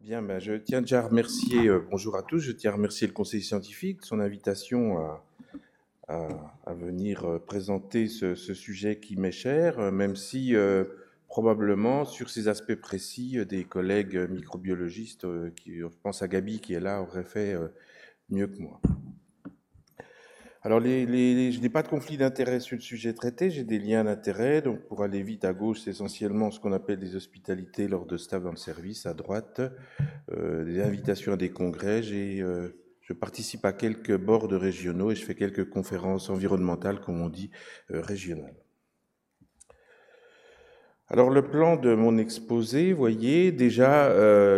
Bien, ben, je tiens déjà à remercier, euh, bonjour à tous, je tiens à remercier le conseil scientifique de son invitation à, venir euh, présenter ce, sujet qui m'est cher, euh, même si probablement sur ces aspects précis, des collègues microbiologistes, qui, je pense à Gabi qui est là, auraient fait mieux que moi. Alors, je n'ai pas de conflit d'intérêt sur le sujet traité, j'ai des liens d'intérêt. Donc, pour aller vite, à gauche, c'est essentiellement ce qu'on appelle des hospitalités lors de staff dans le service. À droite, euh, des invitations à des congrès. Euh, je participe à quelques boards régionaux et je fais quelques conférences environnementales, comme on dit, euh, régionales. Alors le plan de mon exposé, voyez, déjà,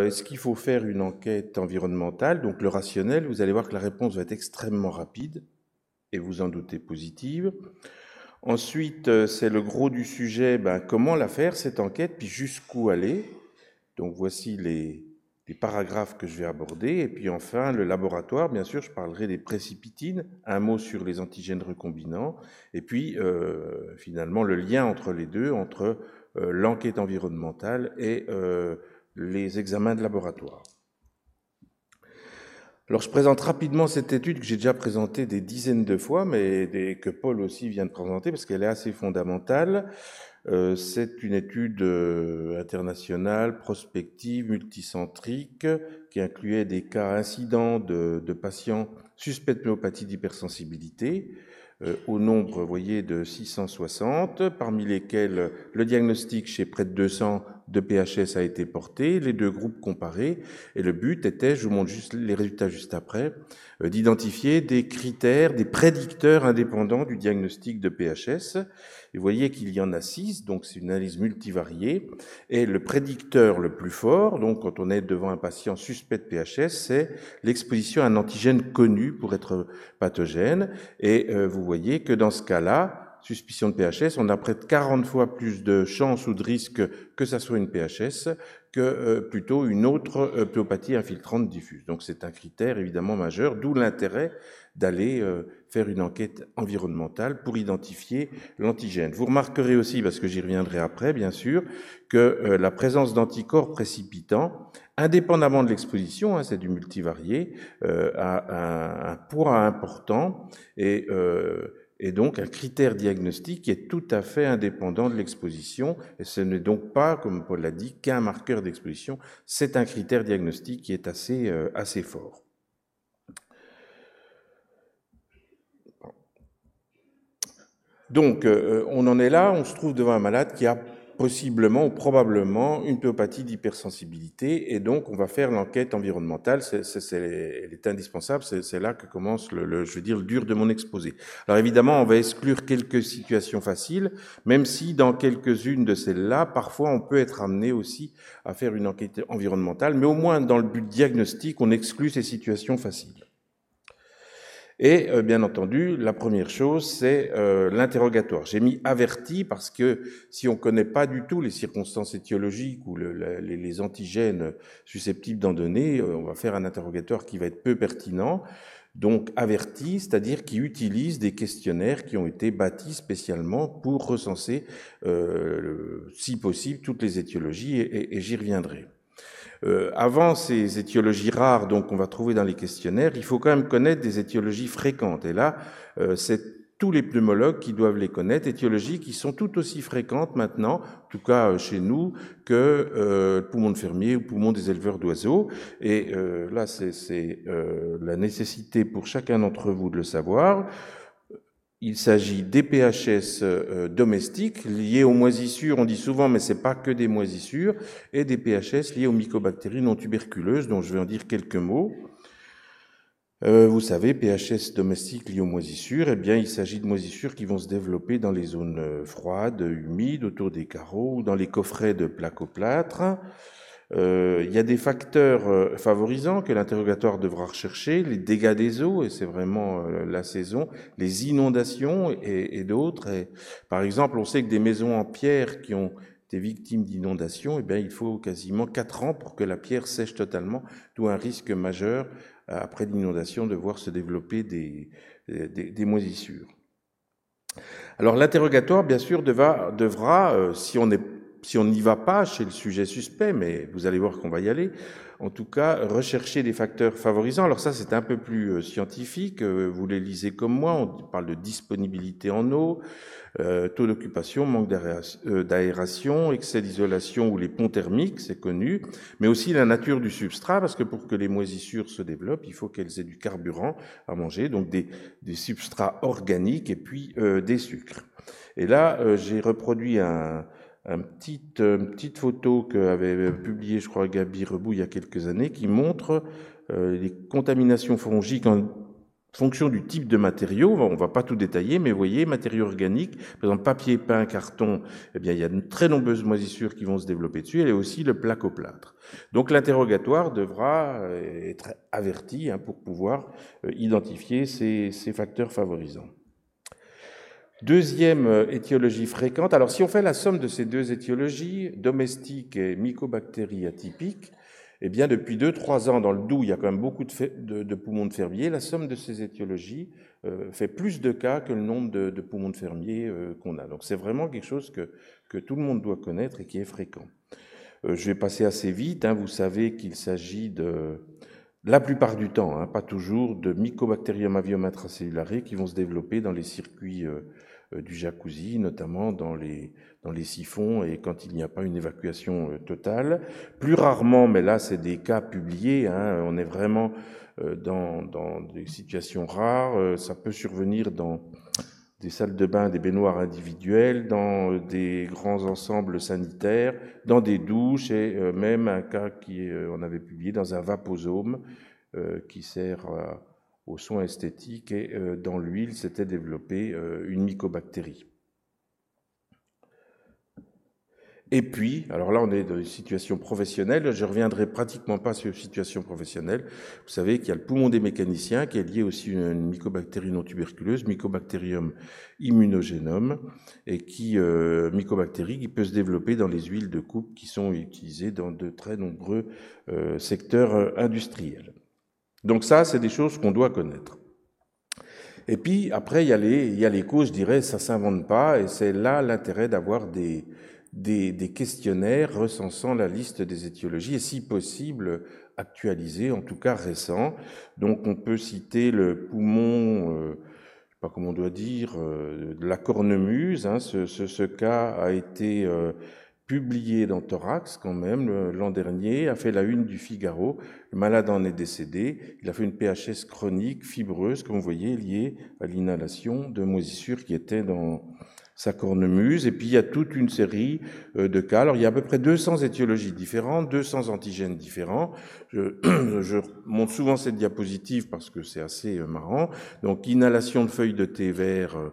est-ce qu'il faut faire une enquête environnementale? Donc le rationnel, vous allez voir que la réponse va être extrêmement rapide et vous en doutez positive. Ensuite, euh, c'est le gros du sujet, ben, comment la faire cette enquête, puis jusqu'où aller. Donc voici les, paragraphes que je vais aborder. Et puis enfin, le laboratoire, bien sûr, je parlerai des précipitines, un mot sur les antigènes recombinants, et puis euh, finalement le lien entre les deux, entre euh, l'enquête environnementale et les examens de laboratoire. Alors, je présente rapidement cette étude que j'ai déjà présentée des dizaines de fois, mais que Paul aussi vient de présenter parce qu'elle est assez fondamentale. Euh, c'est une étude euh, internationale, prospective, multicentrique, qui incluait des cas incidents de, patients suspects de myopathie d'hypersensibilité, euh, au nombre, vous voyez, de 660, parmi lesquels le diagnostic chez près de 200 de PHS a été porté, les deux groupes comparés, et le but était, je vous montre juste les résultats juste après, euh, d'identifier des critères, des prédicteurs indépendants du diagnostic de PHS. Et vous voyez qu'il y en a six, donc c'est une analyse multivariée. Et le prédicteur le plus fort, donc quand on est devant un patient suspect de PHS, c'est l'exposition à un antigène connu pour être pathogène. Et euh, vous voyez que dans ce cas-là, suspicion de PHS, on a près de 40 fois plus de chances ou de risques que ça soit une PHS que euh, plutôt une autre euh, infiltrante diffuse. Donc c'est un critère évidemment majeur, d'où l'intérêt d'aller euh, faire une enquête environnementale pour identifier l'antigène. Vous remarquerez aussi, parce que j'y reviendrai après bien sûr, que la présence d'anticorps précipitants, indépendamment de l'exposition, hein, c'est du multivarié, a un, un, poids important et et donc un critère diagnostique qui est tout à fait indépendant de l'exposition. Et ce n'est donc pas, comme Paul l'a dit, qu'un marqueur d'exposition, c'est un critère diagnostique qui est assez, euh, assez fort. Donc, euh, on en est là, on se trouve devant un malade qui a possiblement ou probablement une pyopathie d'hypersensibilité, et donc on va faire l'enquête environnementale. C'est, elle est indispensable. C'est, là que commence le, je veux dire, le dur de mon exposé. Alors évidemment, on va exclure quelques situations faciles, même si dans quelques-unes de celles-là, parfois on peut être amené aussi à faire une enquête environnementale, mais au moins dans le but diagnostique, on exclut ces situations faciles. Et euh, bien entendu, la première chose, c'est euh, l'interrogatoire. J'ai mis averti parce que si on ne connaît pas du tout les circonstances étiologiques ou les, antigènes susceptibles d'en donner, euh, on va faire un interrogatoire qui va être peu pertinent. Donc averti, c'est-à-dire qui utilise des questionnaires qui ont été bâtis spécialement pour recenser, si possible, toutes les étiologies, et j'y reviendrai. Euh, avant ces étiologies rares donc qu'on va trouver dans les questionnaires, il faut quand même connaître des étiologies fréquentes. Et là, euh, c'est tous les pneumologues qui doivent les connaître, étiologies qui sont tout aussi fréquentes maintenant, en tout cas euh, chez nous, que le poumon de fermier ou le poumon des éleveurs d'oiseaux. Et là, c'est la nécessité pour chacun d'entre vous de le savoir. Il s'agit des PHS euh, domestiques liés aux moisissures, on dit souvent, mais c'est pas que des moisissures, et des PHS liés aux mycobactéries non tuberculeuses, dont je vais en dire quelques mots. Euh, vous savez, PHS domestiques liés aux moisissures, eh bien, il s'agit de moisissures qui vont se développer dans les zones euh, froides, humides, autour des carreaux, ou dans les coffrets de plaques-au-plâtre. Euh, il y a des facteurs euh, favorisants que l'interrogatoire devra rechercher, les dégâts des eaux, et c'est vraiment euh, la saison, les inondations et, d'autres. Par exemple, on sait que des maisons en pierre qui ont été victimes d'inondations, eh bien, il faut quasiment quatre ans pour que la pierre sèche totalement, d'où un risque majeur après l'inondation de voir se développer des, des, moisissures. Alors l'interrogatoire, bien sûr, devra, si on est si on n'y va pas chez le sujet suspect, mais vous allez voir qu'on va y aller, en tout cas, rechercher des facteurs favorisants. Alors ça, c'est un peu plus euh, scientifique. Euh, vous les lisez comme moi. On parle de disponibilité en eau, euh, taux d'occupation, manque d'aération, excès d'isolation ou les ponts thermiques, c'est connu, mais aussi la nature du substrat, parce que pour que les moisissures se développent, il faut qu'elles aient du carburant à manger, donc des, des substrats organiques et puis des sucres. Et là, j'ai reproduit un, un petit, euh, une petite photo qu'avait publié, je crois, Gabi Rebou il y a quelques années, qui montre euh, les contaminations fongiques en fonction du type de matériau. On va pas tout détailler, mais vous voyez, matériaux organiques, par exemple papier, pain, carton, eh bien, il y a de très nombreuses moisissures qui vont se développer dessus, et aussi le placoplâtre. Donc l'interrogatoire devra euh, être averti hein, pour pouvoir identifier ces, ces facteurs favorisants. Deuxième euh, étiologie fréquente. Alors, si on fait la somme de ces deux étiologies, domestiques et mycobactéries atypiques, eh bien, depuis 2-3 ans, dans le Doubs, il y a quand même beaucoup de, poumons de fermiers. La somme de ces étiologies euh, fait plus de cas que le nombre de, poumons de fermiers euh, qu'on a. Donc, c'est vraiment quelque chose que, tout le monde doit connaître et qui est fréquent. je vais passer assez vite. Hein. vous savez qu'il s'agit de, la plupart du temps, hein, pas toujours, de Mycobacterium avium intracellulare qui vont se développer dans les circuits du jacuzzi, notamment dans les, dans les siphons et quand il n'y a pas une évacuation euh, totale. Plus rarement, mais là c'est des cas publiés, hein, on est vraiment euh, dans, dans, des situations rares, ça peut survenir dans des salles de bain, des baignoires individuelles, dans des grands ensembles sanitaires, dans des douches et même un cas qui on avait publié dans un vaposome qui sert à aux soins esthétiques et euh, dans l'huile s'était développée euh, une mycobactérie. Et puis, alors là, on est dans une situation professionnelle. Je reviendrai pratiquement pas sur une situation professionnelle. Vous savez qu'il y a le poumon des mécaniciens qui est lié aussi à une mycobactérie non tuberculeuse, Mycobacterium immunogénome, et qui euh, mycobactérie qui peut se développer dans les huiles de coupe qui sont utilisées dans de très nombreux secteurs industriels. Donc ça, c'est des choses qu'on doit connaître. Et puis après, il y a les, causes, je dirais, ça s'invente pas, et c'est là l'intérêt d'avoir des, des, des, questionnaires recensant la liste des étiologies, et si possible actualisés, en tout cas récents. Donc on peut citer le poumon, euh, je sais pas comment on doit dire, euh, de la cornemuse. Hein, ce, ce, ce, cas a été euh, publié dans Thorax quand même l'an dernier, a fait la une du Figaro. Le malade en est décédé. Il a fait une PHS chronique, fibreuse, comme vous voyez, liée à l'inhalation de moisissures qui étaient dans sa cornemuse. Et puis il y a toute une série euh, de cas. Alors il y a à peu près 200 étiologies différentes, 200 antigènes différents. Je, je montre souvent cette diapositive parce que c'est assez euh, marrant. Donc inhalation de feuilles de thé vert euh,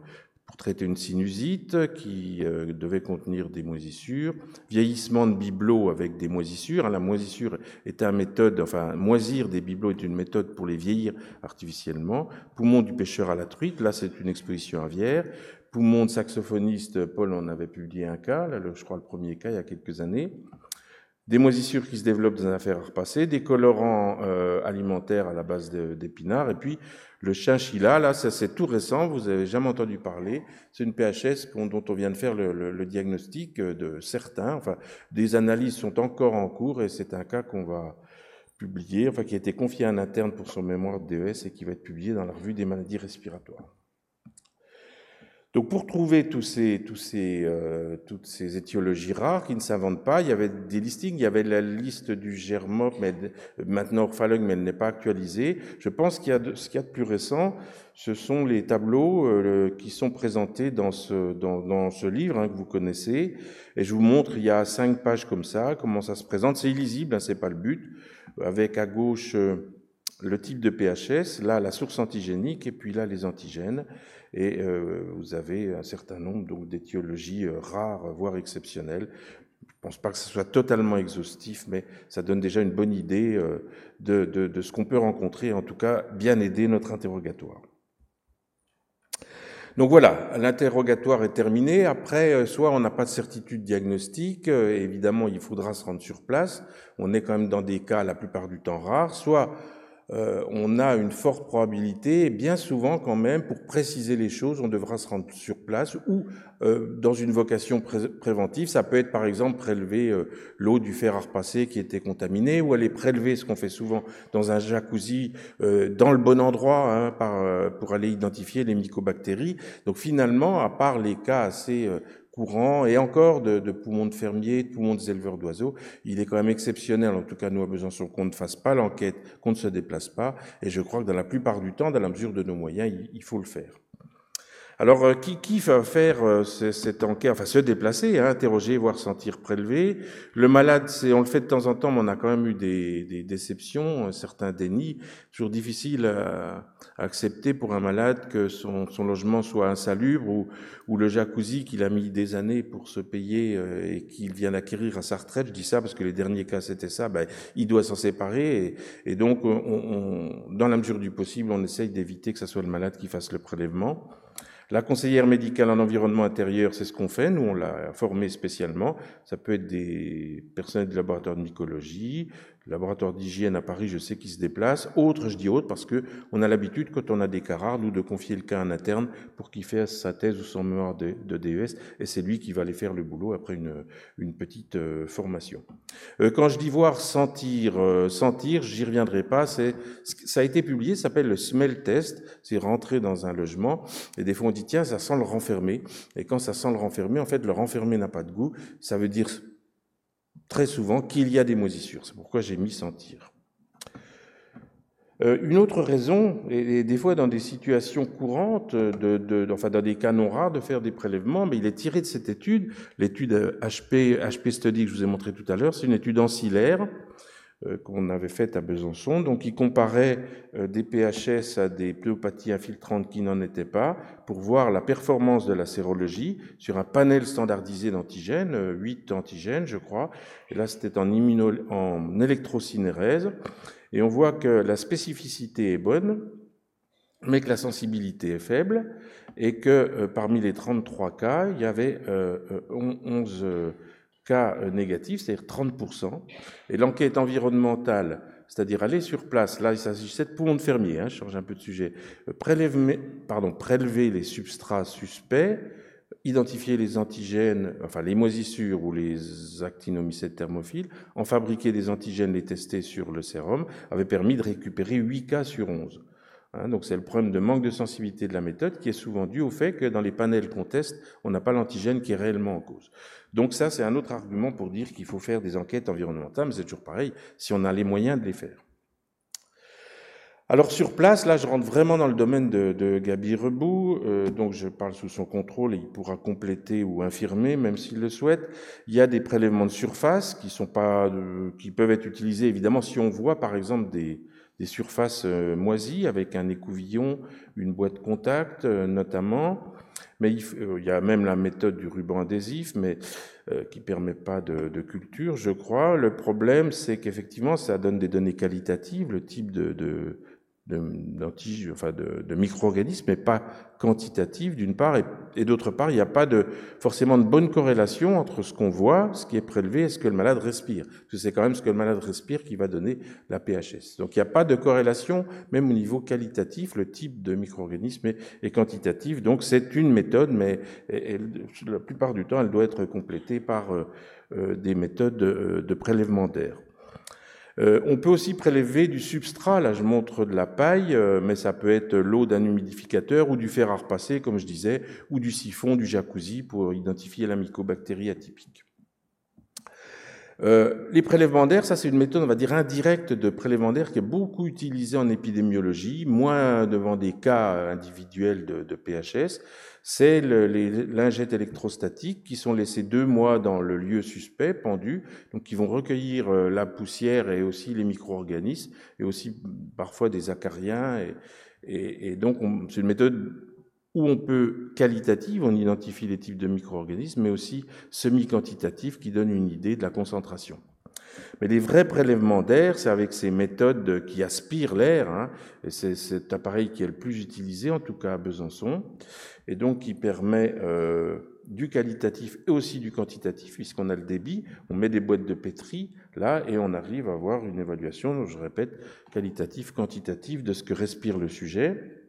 pour traiter une sinusite qui euh, devait contenir des moisissures, vieillissement de bibelots avec des moisissures. La moisissure est une méthode, enfin, moisir des bibelots est une méthode pour les vieillir artificiellement. Poumon du pêcheur à la truite, là c'est une exposition aviaire. Poumon de saxophoniste, Paul en avait publié un cas, je crois le premier cas il y a quelques années des moisissures qui se développent dans un affaires repassées, des colorants euh, alimentaires à la base d'épinards, et puis le chinchilla, là, ça c'est tout récent, vous avez jamais entendu parler, c'est une PHS dont on vient de faire le, le, diagnostic de certains, enfin, des analyses sont encore en cours, et c'est un cas qu'on va publier, enfin, qui a été confié à un interne pour son mémoire de DES et qui va être publié dans la revue des maladies respiratoires. Donc pour trouver tous ces, tous ces, euh, toutes ces étiologies rares qui ne s'inventent pas, il y avait des listings, il y avait la liste du germop, mais maintenant orphalogue, mais elle n'est pas actualisée. Je pense qu'il y a de, ce qu'il y a de plus récent, ce sont les tableaux euh, qui sont présentés dans ce, dans, dans ce livre hein, que vous connaissez. Et je vous montre, il y a cinq pages comme ça, comment ça se présente. C'est illisible, hein, c'est pas le but. Avec à gauche euh, le type de PHS, là la source antigénique, et puis là les antigènes et euh, vous avez un certain nombre d'étiologies euh, rares, voire exceptionnelles. Je ne pense pas que ce soit totalement exhaustif, mais ça donne déjà une bonne idée euh, de, de, de ce qu'on peut rencontrer, en tout cas bien aider notre interrogatoire. Donc voilà, l'interrogatoire est terminé. Après, soit on n'a pas de certitude diagnostique, évidemment il faudra se rendre sur place. On est quand même dans des cas la plupart du temps rares. Soit euh, on a une forte probabilité, et bien souvent quand même, pour préciser les choses, on devra se rendre sur place ou euh, dans une vocation préventive. Ça peut être par exemple prélever euh, l'eau du fer à repasser qui était contaminée, ou aller prélever, ce qu'on fait souvent dans un jacuzzi, dans le bon endroit hein, par, pour aller identifier les mycobactéries. Donc finalement, à part les cas assez courant et encore de, poumons de fermiers, de poumons des éleveurs d'oiseaux. Il est quand même exceptionnel, en tout cas nous à Besançon, qu'on ne fasse pas l'enquête, qu'on ne se déplace pas. Et je crois que dans la plupart du temps, dans la mesure de nos moyens, il faut le faire. Alors, euh, qui, qui va faire euh, cette enquête, enfin se déplacer, hein, interroger, voir, sentir, prélever? Le malade, c'est, on le fait de temps en temps, mais on a quand même eu des, des déceptions, certains dénis. Toujours difficile à, accepter pour un malade que son, son logement soit insalubre ou, ou le jacuzzi qu'il a mis des années pour se payer euh, et qu'il vient d'acquérir à sa retraite. Je dis ça parce que les derniers cas c'était ça. Ben, il doit s'en séparer et, et donc, on, on, dans la mesure du possible, on essaye d'éviter que ce soit le malade qui fasse le prélèvement. La conseillère médicale en environnement intérieur, c'est ce qu'on fait. Nous, on l'a formé spécialement. Ça peut être des personnels du laboratoire de mycologie, laboratoire d'hygiène à Paris, je sais qu'ils se déplacent. Autres, je dis autres, parce que on a l'habitude, quand on a des cas rares, nous, de confier le cas à un interne pour qu'il fasse sa thèse ou son mémoire de, DES, et c'est lui qui va aller faire le boulot après une, une petite euh, formation. Euh, quand je dis voir, sentir, euh, sentir, j'y reviendrai pas, c'est, ça a été publié, ça s'appelle le smell test, c'est rentrer dans un logement, et des fois on dit, tiens, ça sent le renfermer, et quand ça sent le renfermer, en fait, le renfermer n'a pas de goût, ça veut dire très souvent qu'il y a des moisissures. C'est pourquoi j'ai mis sentir. Euh, une autre raison, et, des fois dans des situations courantes, de, enfin dans des cas non rares, de faire des prélèvements, mais il est tiré de cette étude, l'étude HP, HP Study que je vous ai montré tout à l'heure, c'est une étude ancillaire qu'on avait faite à Besançon. Donc, il comparait euh, des PHS à des pléopathies infiltrantes qui n'en étaient pas pour voir la performance de la sérologie sur un panel standardisé d'antigènes, 8 euh, antigènes, je crois. Et là, c'était en, en électrocinérèse. Et on voit que la spécificité est bonne, mais que la sensibilité est faible, et que parmi les 33 cas, il y avait 11 cas euh, négatifs, c'est-à-dire 30%. Et l'enquête environnementale, c'est-à-dire aller sur place, là il s'agissait de poumons de fermier, hein, je change un peu de sujet, euh, prélever, les substrats suspects, identifier les antigènes, enfin les moisissures ou les actinomycètes thermophiles, en fabriquer des antigènes, les tester sur le sérum, avait permis de récupérer 8 cas sur 11. Hein, donc c'est le problème de manque de sensibilité de la méthode qui est souvent dû au fait que dans les panels qu'on teste, on n'a pas l'antigène qui est réellement en cause. Donc ça, c'est un autre argument pour dire qu'il faut faire des enquêtes environnementales, mais c'est toujours pareil, si on a les moyens de les faire. Alors sur place, là, je rentre vraiment dans le domaine de, de Gabi Rebout, euh, donc je parle sous son contrôle et il pourra compléter ou infirmer, même s'il le souhaite. Il y a des prélèvements de surface qui sont pas, qui peuvent être utilisés évidemment si on voit par exemple des, surfaces euh, moisies avec un écouvillon, une boîte contact euh, notamment. Mais euh, il, y a même la méthode du ruban adhésif, mais qui permet pas de, culture, je crois. Le problème, c'est qu'effectivement, ça donne des données qualitatives, le type de, de, micro-organismes, mais pas quantitative d'une part, et, d'autre part, il n'y a pas de, forcément de bonne corrélation entre ce qu'on voit, ce qui est prélevé, et ce que le malade respire. Parce que c'est quand même ce que le malade respire qui va donner la PHS. Donc il n'y a pas de corrélation, même au niveau qualitatif, le type de micro-organisme est, quantitatif. Donc c'est une méthode, mais la plupart du temps, elle doit être complétée par euh, euh, des méthodes de, de prélèvement d'air. Euh, on peut aussi prélever du substrat, là je montre de la paille, euh, mais ça peut être l'eau d'un humidificateur ou du fer à repasser, comme je disais, ou du siphon, du jacuzzi pour identifier la mycobactérie atypique. Euh, les prélèvements d'air, ça c'est une méthode, on va dire, indirecte de prélèvement d'air qui est beaucoup utilisée en épidémiologie, moins devant des cas individuels de, de PHS, c'est les lingettes électrostatiques qui sont laissées deux mois dans le lieu suspect, pendu, donc qui vont recueillir euh, la poussière et aussi les micro-organismes, et aussi parfois des acariens. Et, et, donc, c'est une méthode où on peut, qualitative, on identifie les types de micro-organismes, mais aussi semi-quantitative qui donne une idée de la concentration. Mais les vrais prélèvements d'air, c'est avec ces méthodes qui aspirent l'air, hein, et c'est cet appareil qui est le plus utilisé, en tout cas à Besançon, et donc qui permet euh, du qualitatif et aussi du quantitatif, puisqu'on a le débit, on met des boîtes de pétri là et on arrive à avoir une évaluation, je répète, qualitative, quantitative de ce que respire le sujet.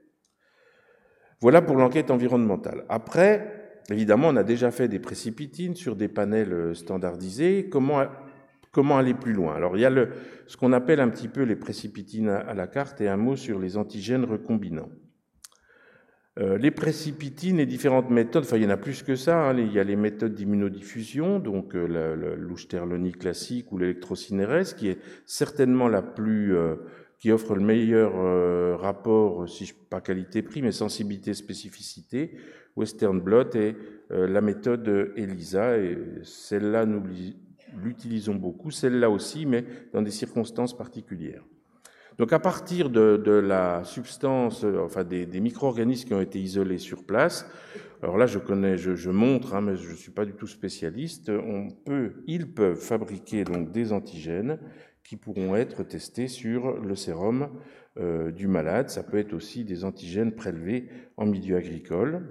Voilà pour l'enquête environnementale. Après, évidemment, on a déjà fait des précipitines sur des panels euh, standardisés. Comment, aller plus loin? Alors, il y a ce qu'on appelle un petit peu les précipitines à la carte et un mot sur les antigènes recombinants. Euh, les précipitines et différentes méthodes, enfin il y en a plus que ça, hein, il y a les méthodes d'immunodiffusion, donc euh, classique ou l'électrocinérèse, qui est certainement la plus, euh, qui offre le meilleur euh, rapport, si pas qualité-prix, mais sensibilité-spécificité, Western blot et la méthode ELISA, et celle-là nous l'utilisons beaucoup, celle-là aussi, mais dans des circonstances particulières. Donc à partir de, la substance, euh, enfin des, micro-organismes qui ont été isolés sur place, alors là je connais, je, montre, hein, mais je ne suis pas du tout spécialiste, on peut, ils peuvent fabriquer donc des antigènes qui pourront être testés sur le sérum euh, du malade. Ça peut être aussi des antigènes prélevés en milieu agricole.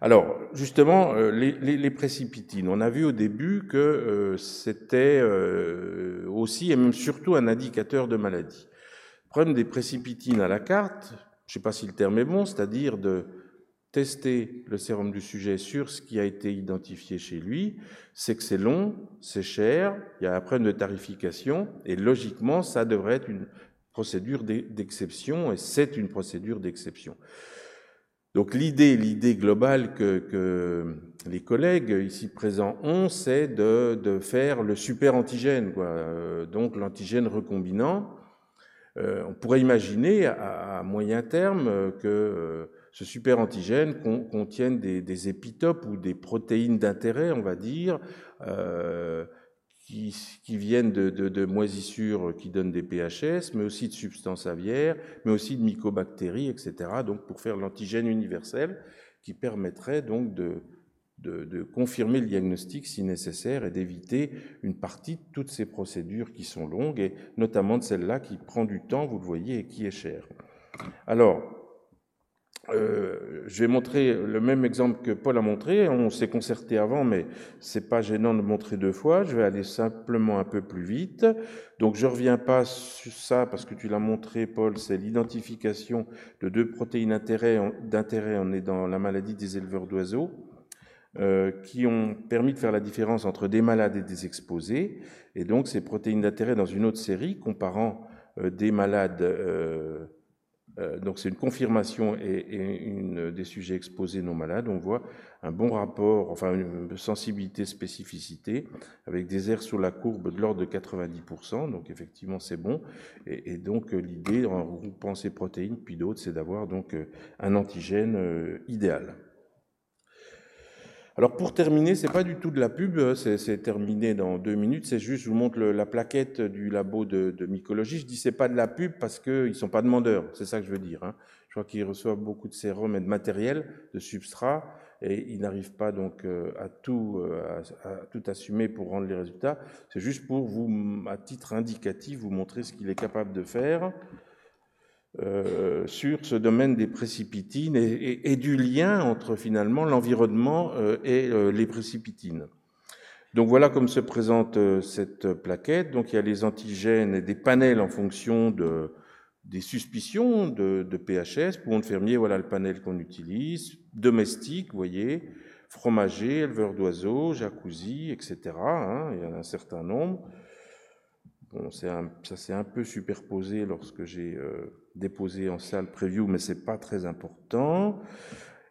Alors, justement, euh, les, précipitines, on a vu au début que euh, c'était aussi et même surtout un indicateur de maladie. Prendre des précipitines à la carte, je ne sais pas si le terme est bon, c'est-à-dire de tester le sérum du sujet sur ce qui a été identifié chez lui, c'est que c'est long, c'est cher, il y a un problème de tarification, et logiquement, ça devrait être une procédure d'exception, et c'est une procédure d'exception. Donc l'idée, l'idée globale que, les collègues ici présents ont, c'est de, faire le super antigène. Euh, donc l'antigène recombinant. Euh, on pourrait imaginer à, moyen terme que euh, ce super antigène contienne des, épitopes ou des protéines d'intérêt, on va dire, qui, viennent de, moisissures qui donnent des PHS, mais aussi de substances aviaires, mais aussi de mycobactéries, etc. Donc pour faire l'antigène universel qui permettrait donc de, de, confirmer le diagnostic si nécessaire et d'éviter une partie de toutes ces procédures qui sont longues et notamment de celle-là qui prend du temps, vous le voyez, et qui est chère. Alors, euh, je vais montrer le même exemple que Paul a montré. On s'est concerté avant, mais c'est pas gênant de montrer deux fois. Je vais aller simplement un peu plus vite. Donc, je reviens pas sur ça parce que tu l'as montré, Paul. C'est l'identification de deux protéines d'intérêt. On est dans la maladie des éleveurs d'oiseaux. Euh, qui ont permis de faire la différence entre des malades et des exposés. Et donc, ces protéines d'intérêt dans une autre série, comparant euh, des malades donc c'est une confirmation et, une, des sujets exposés non malades. On voit un bon rapport, enfin une sensibilité, spécificité, avec des airs sur la courbe de l'ordre de 90%. Donc effectivement c'est bon. Et, donc l'idée en regroupant ces protéines puis d'autres, c'est d'avoir donc euh, un antigène euh, idéal. Alors pour terminer, c'est pas du tout de la pub, hein, c'est terminé dans deux minutes. C'est juste, je vous montre la plaquette du labo de, mycologie. Je dis c'est pas de la pub parce qu'ils sont pas demandeurs. C'est ça que je veux dire. Hein. Je crois qu'ils reçoivent beaucoup de sérum et de matériel, de substrat, et ils n'arrivent pas donc euh, à tout, euh, à, tout assumer pour rendre les résultats. C'est juste pour vous, à titre indicatif, vous montrer ce qu'il est capable de faire. Euh, sur ce domaine des précipitines et, du lien entre finalement l'environnement euh, et euh, les précipitines. Donc voilà comme se présente cette plaquette. Donc il y a les antigènes et des panels en fonction de, des suspicions de, de PHS. Pour de fermier, voilà le panel qu'on utilise. Domestique, vous voyez, fromager, éleveur d'oiseaux, jacuzzi, etc. Hein, il y en a un certain nombre. Bon, ça s'est un peu superposé lorsque j'ai déposé en salle preview, mais c'est pas très important.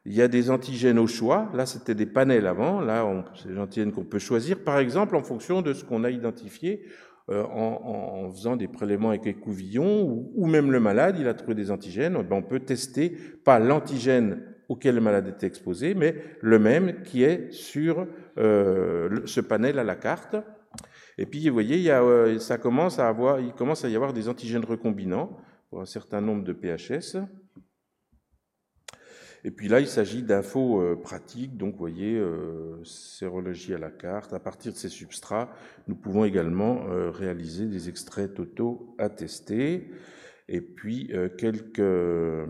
Il y a des antigènes au choix. Là, c'était des panels avant. Là, c'est des antigènes qu'on peut choisir, par exemple, en fonction de ce qu'on a identifié euh, en, faisant des prélèvements avec écouvillons, ou, ou, même le malade, il a trouvé des antigènes. Ben, on peut tester pas l'antigène auquel le malade est exposé, mais le même qui est sur euh, ce panel à la carte. Et puis, vous voyez, il, euh, ça commence à avoir, il commence à y avoir des antigènes recombinants pour un certain nombre de PHS. Et puis là, il s'agit d'infos euh, pratiques, donc vous voyez, euh, sérologie à la carte. À partir de ces substrats, nous pouvons également réaliser des extraits totaux attestés, et puis quelques,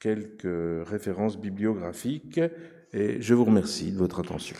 quelques références bibliographiques Et je vous remercie de votre attention.